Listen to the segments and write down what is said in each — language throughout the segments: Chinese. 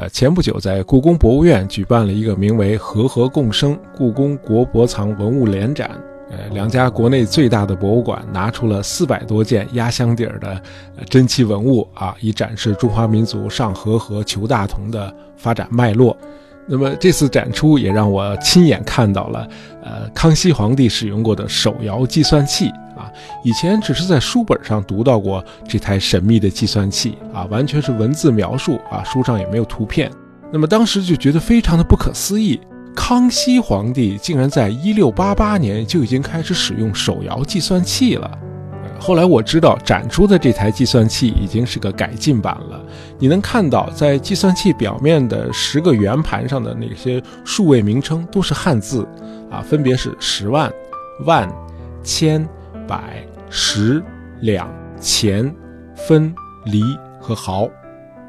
呃，前不久在故宫博物院举办了一个名为“和合共生”故宫国博藏文物联展。呃，两家国内最大的博物馆拿出了四百多件压箱底儿的珍奇文物啊，以展示中华民族上和和求大同的发展脉络。那么这次展出也让我亲眼看到了，呃，康熙皇帝使用过的手摇计算器啊，以前只是在书本上读到过这台神秘的计算器啊，完全是文字描述啊，书上也没有图片。那么当时就觉得非常的不可思议。康熙皇帝竟然在一六八八年就已经开始使用手摇计算器了。后来我知道展出的这台计算器已经是个改进版了。你能看到，在计算器表面的十个圆盘上的那些数位名称都是汉字，啊，分别是十万、万、千、百、十、两、钱、分、厘和毫。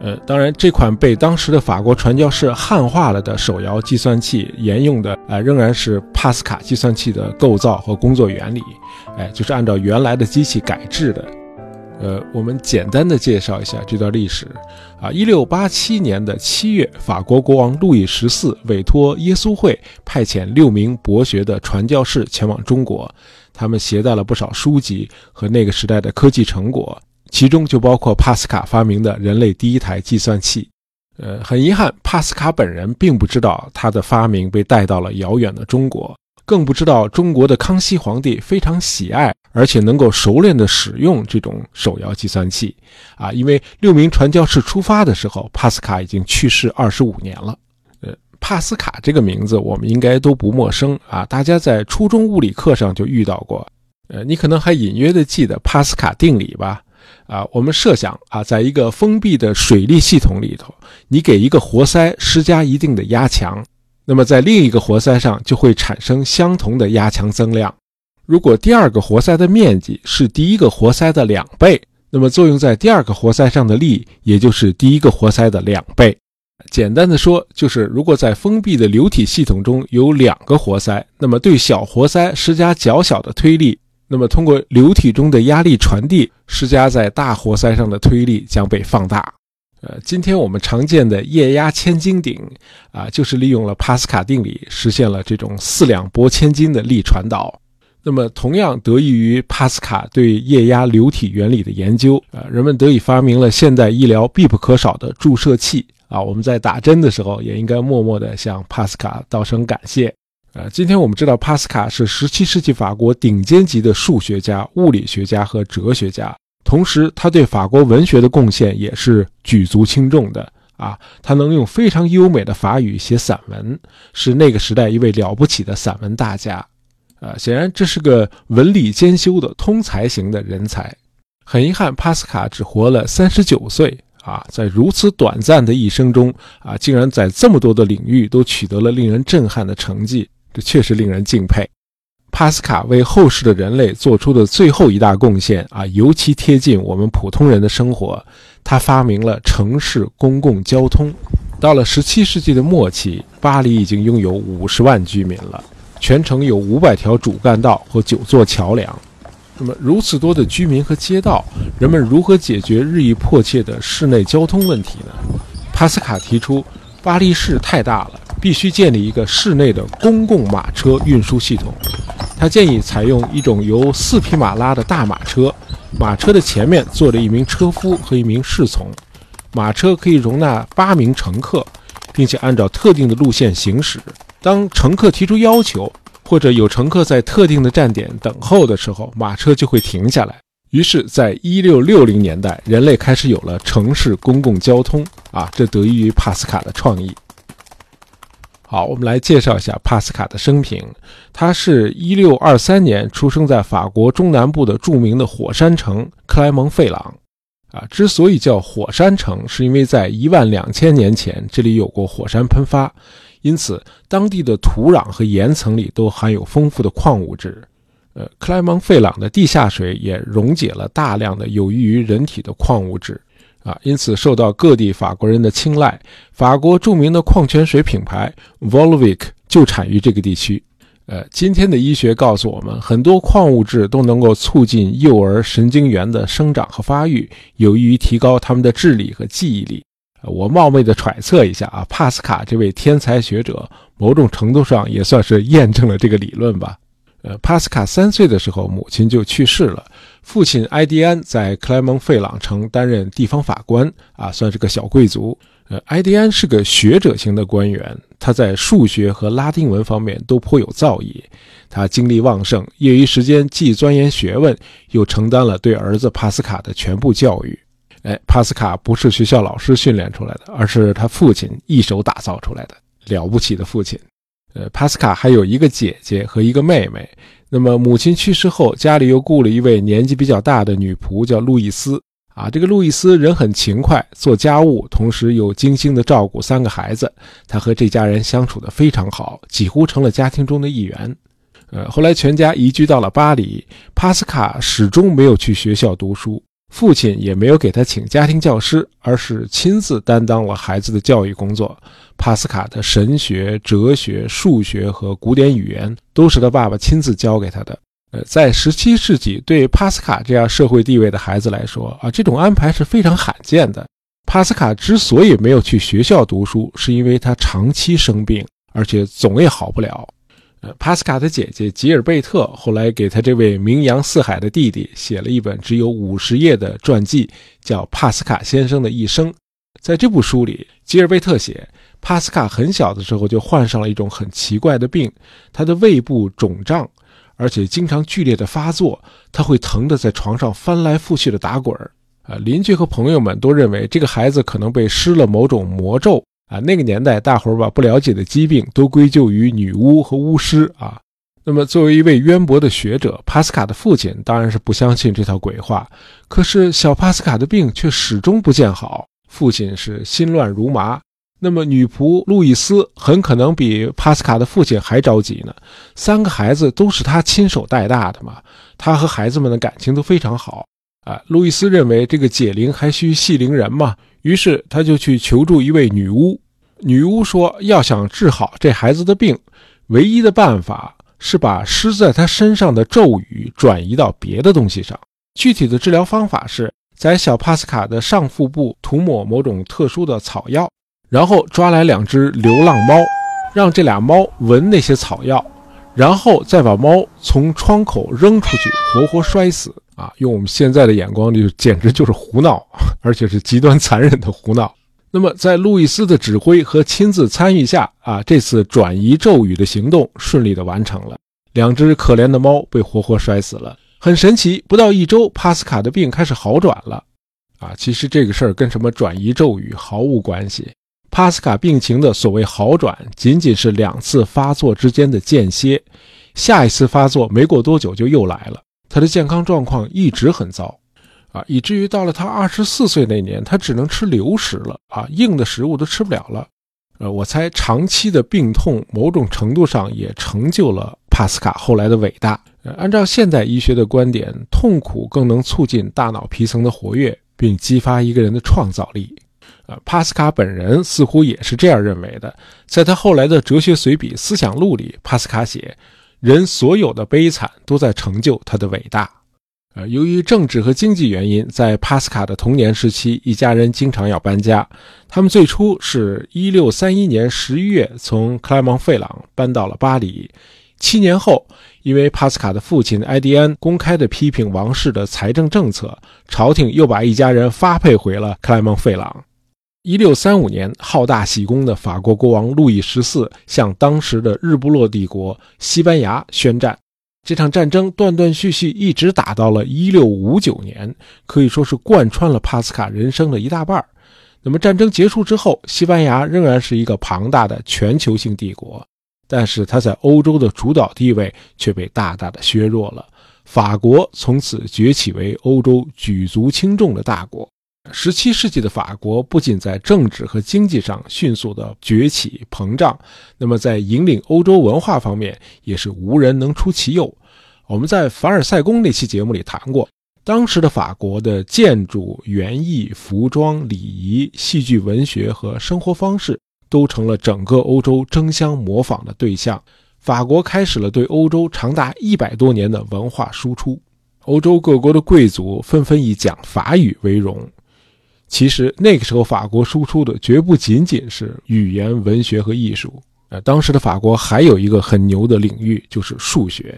呃，当然，这款被当时的法国传教士汉化了的手摇计算器，沿用的啊仍然是帕斯卡计算器的构造和工作原理，哎，就是按照原来的机器改制的。呃，我们简单的介绍一下这段历史啊。一六八七年的七月，法国国王路易十四委托耶稣会派遣六名博学的传教士前往中国，他们携带了不少书籍和那个时代的科技成果。其中就包括帕斯卡发明的人类第一台计算器。呃，很遗憾，帕斯卡本人并不知道他的发明被带到了遥远的中国，更不知道中国的康熙皇帝非常喜爱，而且能够熟练地使用这种手摇计算器。啊，因为六名传教士出发的时候，帕斯卡已经去世二十五年了。呃，帕斯卡这个名字我们应该都不陌生啊，大家在初中物理课上就遇到过。呃，你可能还隐约的记得帕斯卡定理吧？啊，我们设想啊，在一个封闭的水力系统里头，你给一个活塞施加一定的压强，那么在另一个活塞上就会产生相同的压强增量。如果第二个活塞的面积是第一个活塞的两倍，那么作用在第二个活塞上的力也就是第一个活塞的两倍。简单的说，就是如果在封闭的流体系统中有两个活塞，那么对小活塞施加较小的推力。那么，通过流体中的压力传递施加在大活塞上的推力将被放大。呃，今天我们常见的液压千斤顶啊，就是利用了帕斯卡定理实现了这种四两拨千斤的力传导。那么，同样得益于帕斯卡对液压流体原理的研究，呃，人们得以发明了现代医疗必不可少的注射器啊。我们在打针的时候也应该默默地向帕斯卡道声感谢。呃，今天我们知道帕斯卡是17世纪法国顶尖级的数学家、物理学家和哲学家，同时他对法国文学的贡献也是举足轻重的啊。他能用非常优美的法语写散文，是那个时代一位了不起的散文大家。呃，显然这是个文理兼修的通才型的人才。很遗憾，帕斯卡只活了39岁啊，在如此短暂的一生中啊，竟然在这么多的领域都取得了令人震撼的成绩。这确实令人敬佩。帕斯卡为后世的人类做出的最后一大贡献啊，尤其贴近我们普通人的生活。他发明了城市公共交通。到了17世纪的末期，巴黎已经拥有50万居民了，全城有500条主干道和9座桥梁。那么，如此多的居民和街道，人们如何解决日益迫切的室内交通问题呢？帕斯卡提出，巴黎市太大了。必须建立一个室内的公共马车运输系统。他建议采用一种由四匹马拉的大马车，马车的前面坐着一名车夫和一名侍从。马车可以容纳八名乘客，并且按照特定的路线行驶。当乘客提出要求，或者有乘客在特定的站点等候的时候，马车就会停下来。于是，在一六六零年代，人类开始有了城市公共交通。啊，这得益于帕斯卡的创意。好，我们来介绍一下帕斯卡的生平。他是一六二三年出生在法国中南部的著名的火山城克莱蒙费朗。啊，之所以叫火山城，是因为在一万两千年前这里有过火山喷发，因此当地的土壤和岩层里都含有丰富的矿物质。呃，克莱蒙费朗的地下水也溶解了大量的有益于人体的矿物质。啊，因此受到各地法国人的青睐。法国著名的矿泉水品牌 Volvic 就产于这个地区。呃，今天的医学告诉我们，很多矿物质都能够促进幼儿神经元的生长和发育，有益于提高他们的智力和记忆力。我冒昧的揣测一下啊，帕斯卡这位天才学者，某种程度上也算是验证了这个理论吧。呃，帕斯卡三岁的时候，母亲就去世了，父亲埃迪安在克莱蒙费朗城担任地方法官，啊，算是个小贵族。呃，埃迪安是个学者型的官员，他在数学和拉丁文方面都颇有造诣，他精力旺盛，业余时间既钻研学问，又承担了对儿子帕斯卡的全部教育。哎，帕斯卡不是学校老师训练出来的，而是他父亲一手打造出来的，了不起的父亲。呃，帕斯卡还有一个姐姐和一个妹妹。那么母亲去世后，家里又雇了一位年纪比较大的女仆，叫路易斯。啊，这个路易斯人很勤快，做家务，同时又精心的照顾三个孩子。他和这家人相处的非常好，几乎成了家庭中的一员。呃，后来全家移居到了巴黎，帕斯卡始终没有去学校读书。父亲也没有给他请家庭教师，而是亲自担当了孩子的教育工作。帕斯卡的神学、哲学、数学和古典语言都是他爸爸亲自教给他的。呃，在17世纪，对帕斯卡这样社会地位的孩子来说啊，这种安排是非常罕见的。帕斯卡之所以没有去学校读书，是因为他长期生病，而且总也好不了。呃，帕斯卡的姐姐吉尔贝特后来给他这位名扬四海的弟弟写了一本只有五十页的传记，叫《帕斯卡先生的一生》。在这部书里，吉尔贝特写，帕斯卡很小的时候就患上了一种很奇怪的病，他的胃部肿胀，而且经常剧烈的发作，他会疼得在床上翻来覆去的打滚儿。啊，邻居和朋友们都认为这个孩子可能被施了某种魔咒。啊，那个年代，大伙儿把不了解的疾病都归咎于女巫和巫师啊。那么，作为一位渊博的学者，帕斯卡的父亲当然是不相信这套鬼话。可是，小帕斯卡的病却始终不见好，父亲是心乱如麻。那么，女仆路易斯很可能比帕斯卡的父亲还着急呢。三个孩子都是他亲手带大的嘛，他和孩子们的感情都非常好啊。路易斯认为这个解铃还需系铃人嘛。于是他就去求助一位女巫，女巫说，要想治好这孩子的病，唯一的办法是把施在他身上的咒语转移到别的东西上。具体的治疗方法是在小帕斯卡的上腹部涂抹某种特殊的草药，然后抓来两只流浪猫，让这俩猫闻那些草药，然后再把猫从窗口扔出去，活活摔死。啊，用我们现在的眼光，就简直就是胡闹，而且是极端残忍的胡闹。那么，在路易斯的指挥和亲自参与下，啊，这次转移咒语的行动顺利的完成了。两只可怜的猫被活活摔死了，很神奇。不到一周，帕斯卡的病开始好转了。啊，其实这个事儿跟什么转移咒语毫无关系。帕斯卡病情的所谓好转，仅仅是两次发作之间的间歇，下一次发作没过多久就又来了。他的健康状况一直很糟，啊，以至于到了他二十四岁那年，他只能吃流食了，啊，硬的食物都吃不了了。呃，我猜长期的病痛某种程度上也成就了帕斯卡后来的伟大。按照现代医学的观点，痛苦更能促进大脑皮层的活跃，并激发一个人的创造力。帕斯卡本人似乎也是这样认为的。在他后来的哲学随笔《思想录》里，帕斯卡写。人所有的悲惨都在成就他的伟大。呃，由于政治和经济原因，在帕斯卡的童年时期，一家人经常要搬家。他们最初是一六三一年十一月从克莱蒙费朗搬到了巴黎。七年后，因为帕斯卡的父亲埃迪安公开的批评王室的财政政策，朝廷又把一家人发配回了克莱蒙费朗。一六三五年，好大喜功的法国国王路易十四向当时的日不落帝国西班牙宣战。这场战争断断续续，一直打到了一六五九年，可以说是贯穿了帕斯卡人生的一大半。那么，战争结束之后，西班牙仍然是一个庞大的全球性帝国，但是它在欧洲的主导地位却被大大的削弱了。法国从此崛起为欧洲举足轻重的大国。十七世纪的法国不仅在政治和经济上迅速的崛起膨胀，那么在引领欧洲文化方面也是无人能出其右。我们在凡尔赛宫那期节目里谈过，当时的法国的建筑、园艺、服装、礼仪、戏剧、文学和生活方式都成了整个欧洲争相模仿的对象。法国开始了对欧洲长达一百多年的文化输出，欧洲各国的贵族纷纷以讲法语为荣。其实那个时候法国输出的绝不仅仅是语言、文学和艺术。呃，当时的法国还有一个很牛的领域，就是数学。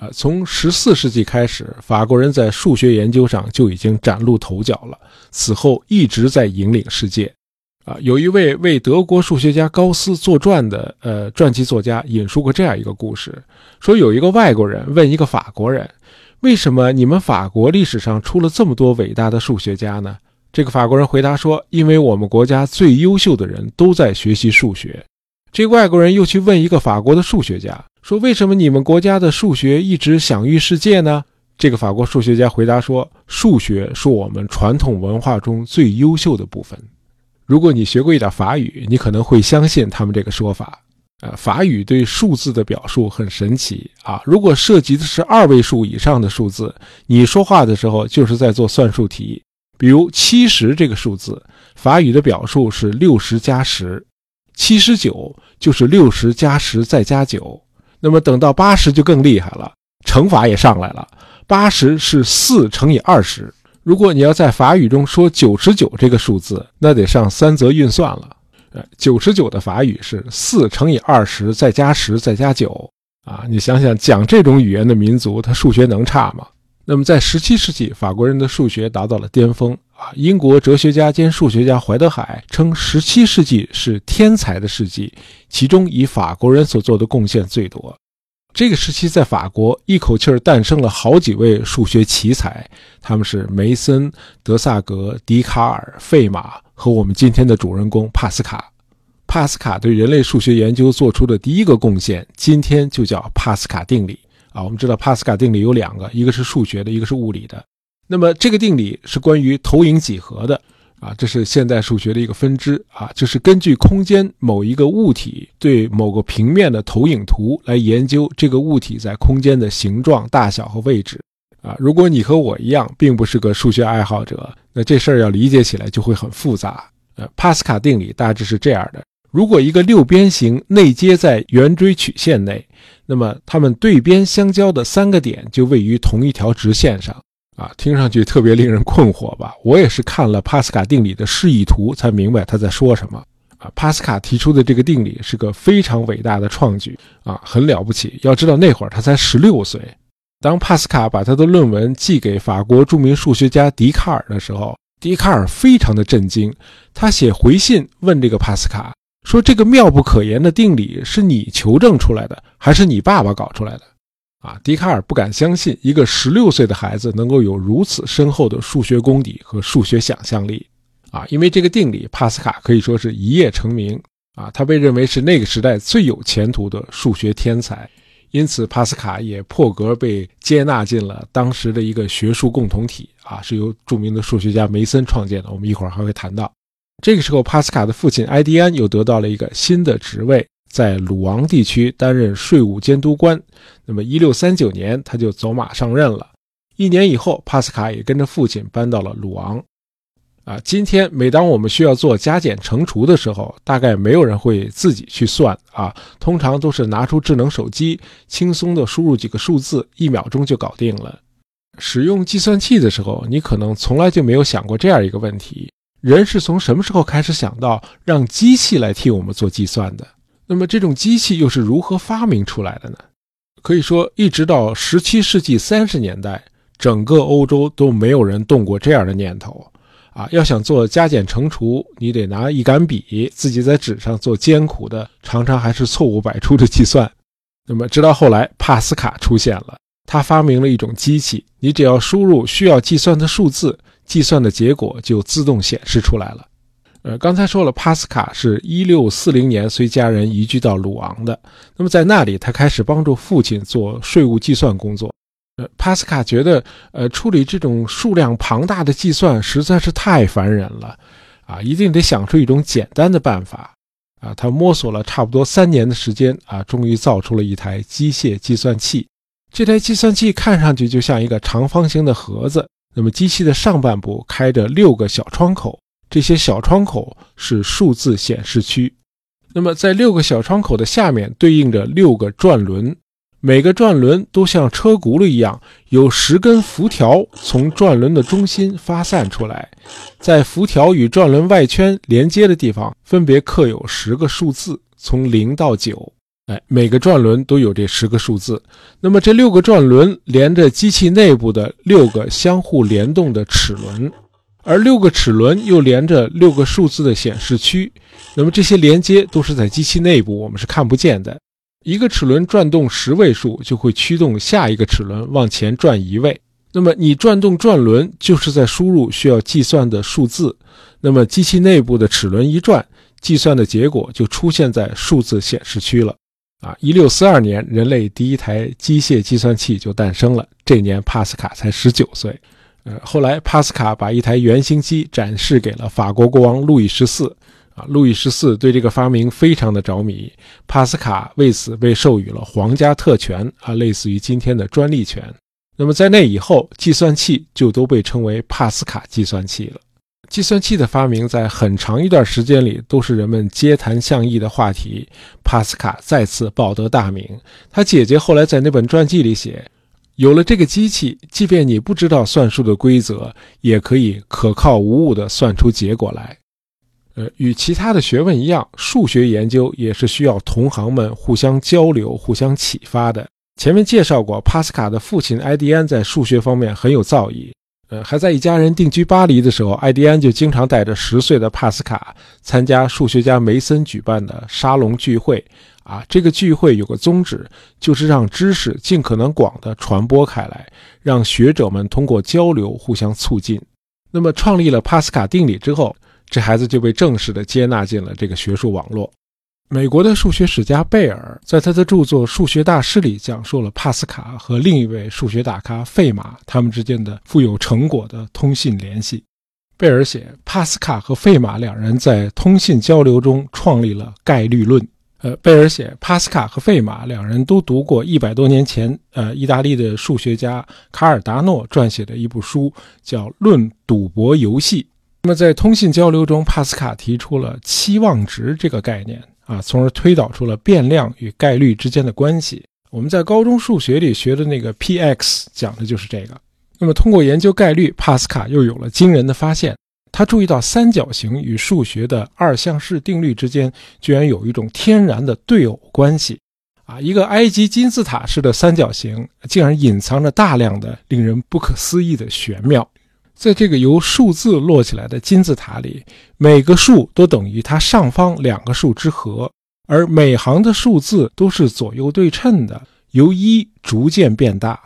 呃，从十四世纪开始，法国人在数学研究上就已经崭露头角了。此后一直在引领世界。啊，有一位为德国数学家高斯作传的呃传记作家引述过这样一个故事：说有一个外国人问一个法国人，为什么你们法国历史上出了这么多伟大的数学家呢？这个法国人回答说：因为我们国家最优秀的人都在学习数学。这个外国人又去问一个法国的数学家，说：“为什么你们国家的数学一直享誉世界呢？”这个法国数学家回答说：“数学是我们传统文化中最优秀的部分。”如果你学过一点法语，你可能会相信他们这个说法。呃，法语对数字的表述很神奇啊！如果涉及的是二位数以上的数字，你说话的时候就是在做算术题。比如七十这个数字，法语的表述是六十加十。七十九就是六十加十再加九，那么等到八十就更厉害了，乘法也上来了。八十是四乘以二十，如果你要在法语中说九十九这个数字，那得上三则运算了。呃，九十九的法语是四乘以二十再加十再加九啊！你想想，讲这种语言的民族，他数学能差吗？那么在十七世纪，法国人的数学达到了巅峰。啊，英国哲学家兼数学家怀德海称，十七世纪是天才的世纪，其中以法国人所做的贡献最多。这个时期在法国一口气儿诞生了好几位数学奇才，他们是梅森、德萨格、笛卡尔、费马和我们今天的主人公帕斯卡。帕斯卡对人类数学研究做出的第一个贡献，今天就叫帕斯卡定理。啊，我们知道帕斯卡定理有两个，一个是数学的，一个是物理的。那么这个定理是关于投影几何的啊，这是现代数学的一个分支啊，就是根据空间某一个物体对某个平面的投影图来研究这个物体在空间的形状、大小和位置啊。如果你和我一样并不是个数学爱好者，那这事儿要理解起来就会很复杂。呃，帕斯卡定理大致是这样的：如果一个六边形内接在圆锥曲线内，那么它们对边相交的三个点就位于同一条直线上。啊，听上去特别令人困惑吧？我也是看了帕斯卡定理的示意图才明白他在说什么。啊，帕斯卡提出的这个定理是个非常伟大的创举啊，很了不起。要知道那会儿他才十六岁。当帕斯卡把他的论文寄给法国著名数学家笛卡尔的时候，笛卡尔非常的震惊，他写回信问这个帕斯卡说：“这个妙不可言的定理是你求证出来的，还是你爸爸搞出来的？”啊，笛卡尔不敢相信一个十六岁的孩子能够有如此深厚的数学功底和数学想象力。啊，因为这个定理，帕斯卡可以说是一夜成名。啊，他被认为是那个时代最有前途的数学天才，因此帕斯卡也破格被接纳进了当时的一个学术共同体。啊，是由著名的数学家梅森创建的。我们一会儿还会谈到。这个时候，帕斯卡的父亲埃迪安又得到了一个新的职位。在鲁昂地区担任税务监督官，那么一六三九年他就走马上任了。一年以后，帕斯卡也跟着父亲搬到了鲁昂。啊，今天每当我们需要做加减乘除的时候，大概没有人会自己去算啊，通常都是拿出智能手机，轻松的输入几个数字，一秒钟就搞定了。使用计算器的时候，你可能从来就没有想过这样一个问题：人是从什么时候开始想到让机器来替我们做计算的？那么这种机器又是如何发明出来的呢？可以说，一直到十七世纪三十年代，整个欧洲都没有人动过这样的念头。啊，要想做加减乘除，你得拿一杆笔，自己在纸上做艰苦的，常常还是错误百出的计算。那么，直到后来帕斯卡出现了，他发明了一种机器，你只要输入需要计算的数字，计算的结果就自动显示出来了。呃，刚才说了，帕斯卡是一六四零年随家人移居到鲁昂的。那么在那里，他开始帮助父亲做税务计算工作。呃，帕斯卡觉得，呃，处理这种数量庞大的计算实在是太烦人了，啊，一定得想出一种简单的办法。啊，他摸索了差不多三年的时间，啊，终于造出了一台机械计算器。这台计算器看上去就像一个长方形的盒子，那么机器的上半部开着六个小窗口。这些小窗口是数字显示区，那么在六个小窗口的下面对应着六个转轮，每个转轮都像车轱辘一样，有十根辐条从转轮的中心发散出来，在辐条与转轮外圈连接的地方，分别刻有十个数字，从零到九。哎，每个转轮都有这十个数字。那么这六个转轮连着机器内部的六个相互联动的齿轮，而六个齿轮又连着六个数字的显示区。那么这些连接都是在机器内部，我们是看不见的。一个齿轮转动十位数，就会驱动下一个齿轮往前转一位。那么你转动转轮，就是在输入需要计算的数字。那么机器内部的齿轮一转，计算的结果就出现在数字显示区了。啊，一六四二年，人类第一台机械计算器就诞生了。这年帕斯卡才十九岁。呃，后来帕斯卡把一台原型机展示给了法国国王路易十四。啊，路易十四对这个发明非常的着迷，帕斯卡为此被授予了皇家特权啊，类似于今天的专利权。那么在那以后，计算器就都被称为帕斯卡计算器了。计算器的发明在很长一段时间里都是人们街谈巷议的话题。帕斯卡再次报得大名，他姐姐后来在那本传记里写，有了这个机器，即便你不知道算术的规则，也可以可靠无误地算出结果来。呃，与其他的学问一样，数学研究也是需要同行们互相交流、互相启发的。前面介绍过，帕斯卡的父亲埃迪安在数学方面很有造诣。呃，还在一家人定居巴黎的时候，艾迪安就经常带着十岁的帕斯卡参加数学家梅森举办的沙龙聚会。啊，这个聚会有个宗旨，就是让知识尽可能广的传播开来，让学者们通过交流互相促进。那么，创立了帕斯卡定理之后。这孩子就被正式的接纳进了这个学术网络。美国的数学史家贝尔在他的著作《数学大师》里讲述了帕斯卡和另一位数学大咖费马他们之间的富有成果的通信联系。贝尔写，帕斯卡和费马两人在通信交流中创立了概率论。呃，贝尔写，帕斯卡和费马两人都读过一百多年前，呃，意大利的数学家卡尔达诺撰写的一部书，叫《论赌博游戏》。那么，在通信交流中，帕斯卡提出了期望值这个概念啊，从而推导出了变量与概率之间的关系。我们在高中数学里学的那个 p(x) 讲的就是这个。那么，通过研究概率，帕斯卡又有了惊人的发现。他注意到三角形与数学的二项式定律之间居然有一种天然的对偶关系啊！一个埃及金字塔式的三角形，竟然隐藏着大量的令人不可思议的玄妙。在这个由数字摞起来的金字塔里，每个数都等于它上方两个数之和，而每行的数字都是左右对称的，由一逐渐变大。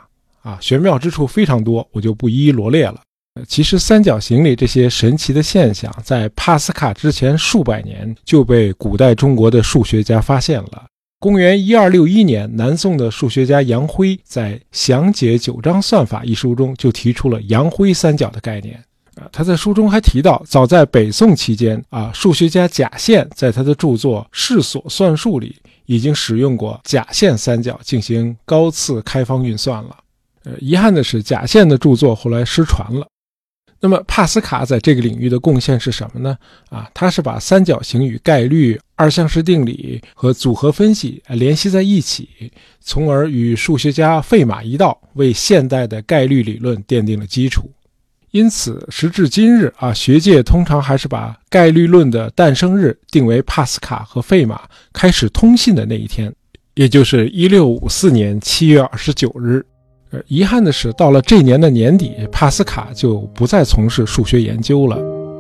啊，玄妙之处非常多，我就不一一罗列了。其实三角形里这些神奇的现象，在帕斯卡之前数百年就被古代中国的数学家发现了。公元一二六一年，南宋的数学家杨辉在《详解九章算法》一书中就提出了杨辉三角的概念。啊，他在书中还提到，早在北宋期间，啊，数学家贾宪在他的著作《世所算术》里已经使用过贾宪三角进行高次开方运算了。呃，遗憾的是，贾宪的著作后来失传了。那么帕斯卡在这个领域的贡献是什么呢？啊，他是把三角形与概率、二项式定理和组合分析联系在一起，从而与数学家费马一道，为现代的概率理论奠定了基础。因此，时至今日啊，学界通常还是把概率论的诞生日定为帕斯卡和费马开始通信的那一天，也就是一六五四年七月二十九日。呃，遗憾的是，到了这年的年底，帕斯卡就不再从事数学研究了。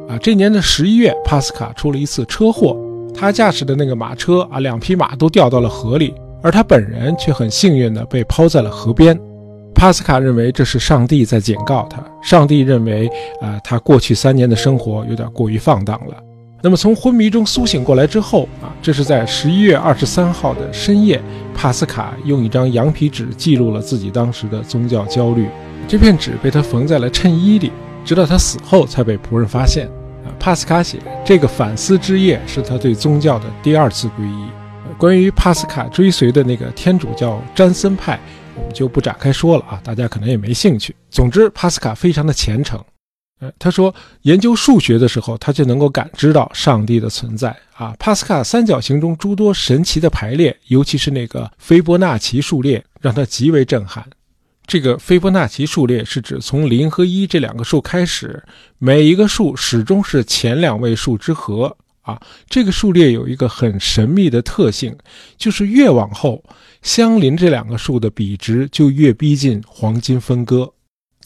啊，这年的十一月，帕斯卡出了一次车祸，他驾驶的那个马车啊，两匹马都掉到了河里，而他本人却很幸运地被抛在了河边。帕斯卡认为这是上帝在警告他，上帝认为啊，他过去三年的生活有点过于放荡了。那么从昏迷中苏醒过来之后啊，这是在十一月二十三号的深夜，帕斯卡用一张羊皮纸记录了自己当时的宗教焦虑。这片纸被他缝在了衬衣里，直到他死后才被仆人发现。啊，帕斯卡写这个反思之夜是他对宗教的第二次皈依。关于帕斯卡追随的那个天主教詹森派，我们就不展开说了啊，大家可能也没兴趣。总之，帕斯卡非常的虔诚。呃，他说，研究数学的时候，他就能够感知到上帝的存在啊。帕斯卡三角形中诸多神奇的排列，尤其是那个斐波那契数列，让他极为震撼。这个斐波那契数列是指从零和一这两个数开始，每一个数始终是前两位数之和啊。这个数列有一个很神秘的特性，就是越往后，相邻这两个数的比值就越逼近黄金分割。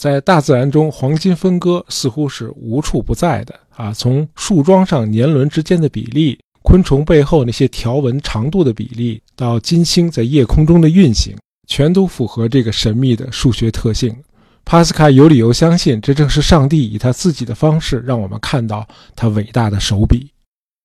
在大自然中，黄金分割似乎是无处不在的啊。从树桩上年轮之间的比例，昆虫背后那些条纹长度的比例，到金星在夜空中的运行。全都符合这个神秘的数学特性。帕斯卡有理由相信，这正是上帝以他自己的方式让我们看到他伟大的手笔。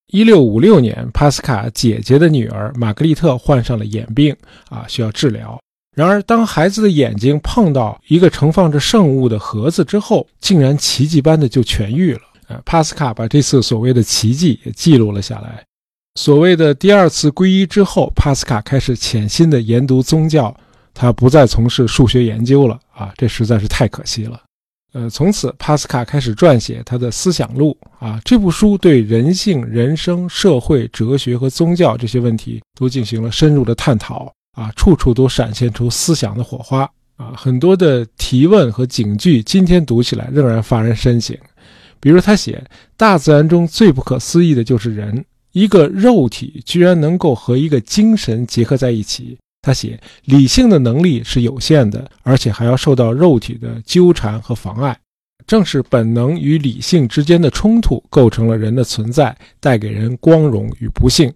一六五六年，帕斯卡姐姐的女儿玛格丽特患上了眼病，啊，需要治疗。然而，当孩子的眼睛碰到一个盛放着圣物的盒子之后，竟然奇迹般的就痊愈了。呃，帕斯卡把这次所谓的奇迹也记录了下来。所谓的第二次皈依之后，帕斯卡开始潜心的研读宗教。他不再从事数学研究了啊，这实在是太可惜了。呃，从此帕斯卡开始撰写他的思想录啊，这部书对人性、人生、社会、哲学和宗教这些问题都进行了深入的探讨啊，处处都闪现出思想的火花啊，很多的提问和警句，今天读起来仍然发人深省。比如他写，大自然中最不可思议的就是人，一个肉体居然能够和一个精神结合在一起。他写，理性的能力是有限的，而且还要受到肉体的纠缠和妨碍。正是本能与理性之间的冲突，构成了人的存在，带给人光荣与不幸。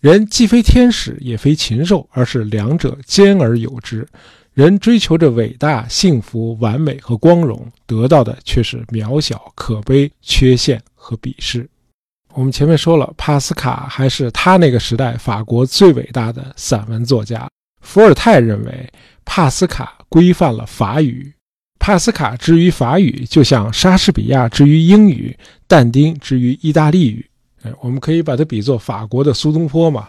人既非天使，也非禽兽，而是两者兼而有之。人追求着伟大、幸福、完美和光荣，得到的却是渺小、可悲、缺陷和鄙视。我们前面说了，帕斯卡还是他那个时代法国最伟大的散文作家。伏尔泰认为，帕斯卡规范了法语。帕斯卡之于法语，就像莎士比亚之于英语，但丁之于意大利语。我们可以把它比作法国的苏东坡嘛。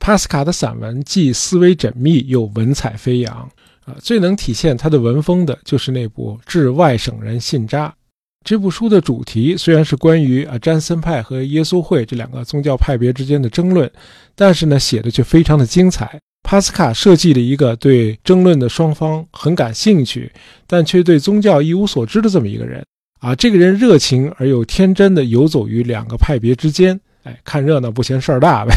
帕斯卡的散文既思维缜密，又文采飞扬。啊，最能体现他的文风的，就是那部《致外省人信札》。这部书的主题虽然是关于啊詹森派和耶稣会这两个宗教派别之间的争论，但是呢，写的却非常的精彩。帕斯卡设计了一个对争论的双方很感兴趣，但却对宗教一无所知的这么一个人啊！这个人热情而又天真的游走于两个派别之间，哎，看热闹不嫌事儿大呗。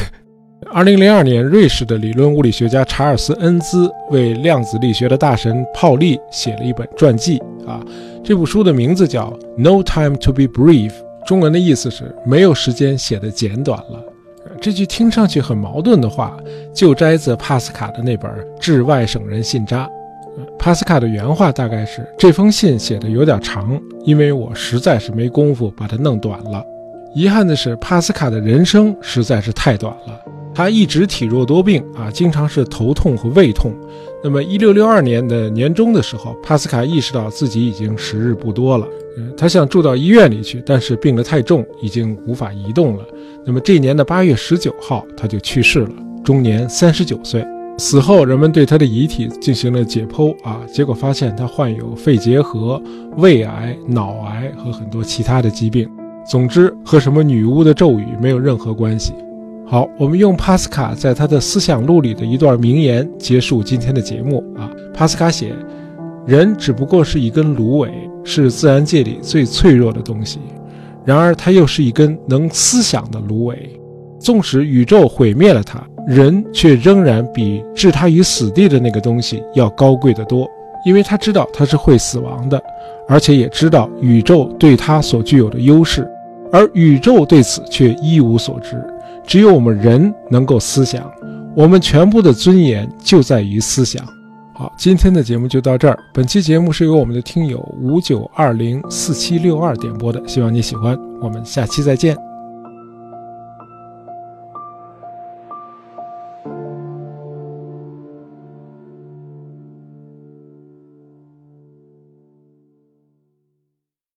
二零零二年，瑞士的理论物理学家查尔斯·恩兹为量子力学的大神泡利写了一本传记啊。这部书的名字叫《No Time to Be Brief》，中文的意思是没有时间写的简短了。这句听上去很矛盾的话，就摘自帕斯卡的那本《致外省人信札》。帕斯卡的原话大概是：这封信写的有点长，因为我实在是没工夫把它弄短了。遗憾的是，帕斯卡的人生实在是太短了。他一直体弱多病啊，经常是头痛和胃痛。那么，一六六二年的年中的时候，帕斯卡意识到自己已经时日不多了。嗯，他想住到医院里去，但是病得太重，已经无法移动了。那么，这年的八月十九号，他就去世了，终年三十九岁。死后，人们对他的遗体进行了解剖啊，结果发现他患有肺结核、胃癌、脑癌和很多其他的疾病。总之，和什么女巫的咒语没有任何关系。好，我们用帕斯卡在他的思想录里的一段名言结束今天的节目啊。帕斯卡写：“人只不过是一根芦苇，是自然界里最脆弱的东西，然而它又是一根能思想的芦苇。纵使宇宙毁灭了它，人却仍然比置他于死地的那个东西要高贵得多，因为他知道他是会死亡的，而且也知道宇宙对他所具有的优势，而宇宙对此却一无所知。”只有我们人能够思想，我们全部的尊严就在于思想。好，今天的节目就到这儿。本期节目是由我们的听友五九二零四七六二点播的，希望你喜欢。我们下期再见。